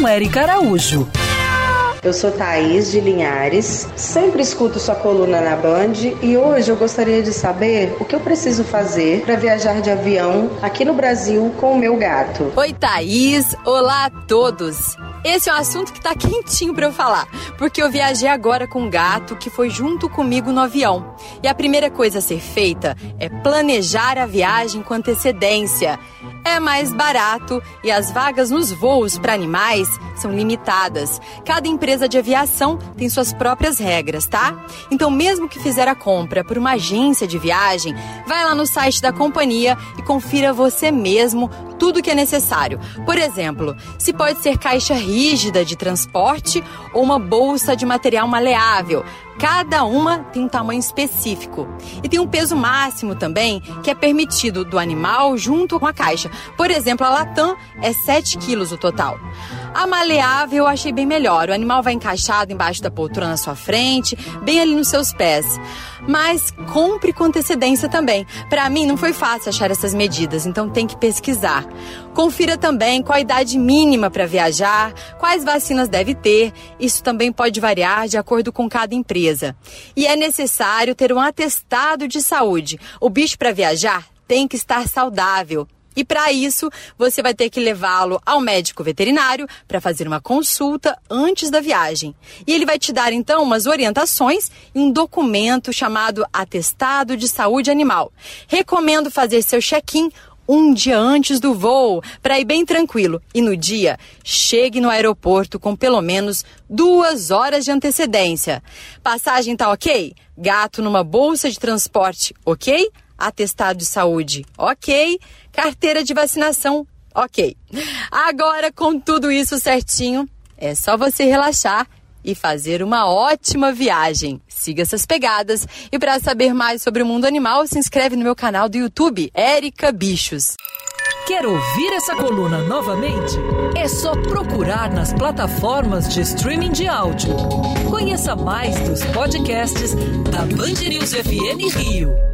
com Érica Araújo. Eu sou Thaís de Linhares, sempre escuto sua coluna na Band e hoje eu gostaria de saber o que eu preciso fazer para viajar de avião aqui no Brasil com o meu gato. Oi, Thaís! Olá a todos! Esse é um assunto que tá quentinho para eu falar, porque eu viajei agora com um gato que foi junto comigo no avião. E a primeira coisa a ser feita é planejar a viagem com antecedência. É mais barato e as vagas nos voos para animais são limitadas. Cada empresa de aviação tem suas próprias regras, tá? Então, mesmo que fizer a compra por uma agência de viagem, vai lá no site da companhia e confira você mesmo tudo que é necessário. Por exemplo, se pode ser caixa rígida de transporte ou uma bolsa de material maleável. Cada uma tem um tamanho específico. E tem um peso máximo também que é permitido do animal junto com a caixa. Por exemplo, a Latam é 7 quilos o total. A maleável eu achei bem melhor. O animal vai encaixado embaixo da poltrona na sua frente, bem ali nos seus pés. Mas compre com antecedência também. Para mim não foi fácil achar essas medidas, então tem que pesquisar. Confira também qual a idade mínima para viajar, quais vacinas deve ter. Isso também pode variar de acordo com cada empresa. E é necessário ter um atestado de saúde. O bicho para viajar tem que estar saudável. E para isso, você vai ter que levá-lo ao médico veterinário para fazer uma consulta antes da viagem. E ele vai te dar então umas orientações e um documento chamado Atestado de Saúde Animal. Recomendo fazer seu check-in um dia antes do voo, para ir bem tranquilo. E no dia, chegue no aeroporto com pelo menos duas horas de antecedência. Passagem tá ok? Gato numa bolsa de transporte, ok? Atestado de saúde, ok? Carteira de vacinação, ok. Agora, com tudo isso certinho, é só você relaxar e fazer uma ótima viagem. Siga essas pegadas e para saber mais sobre o mundo animal, se inscreve no meu canal do YouTube, Érica Bichos. Quer ouvir essa coluna novamente? É só procurar nas plataformas de streaming de áudio. Conheça mais dos podcasts da Band News FM Rio.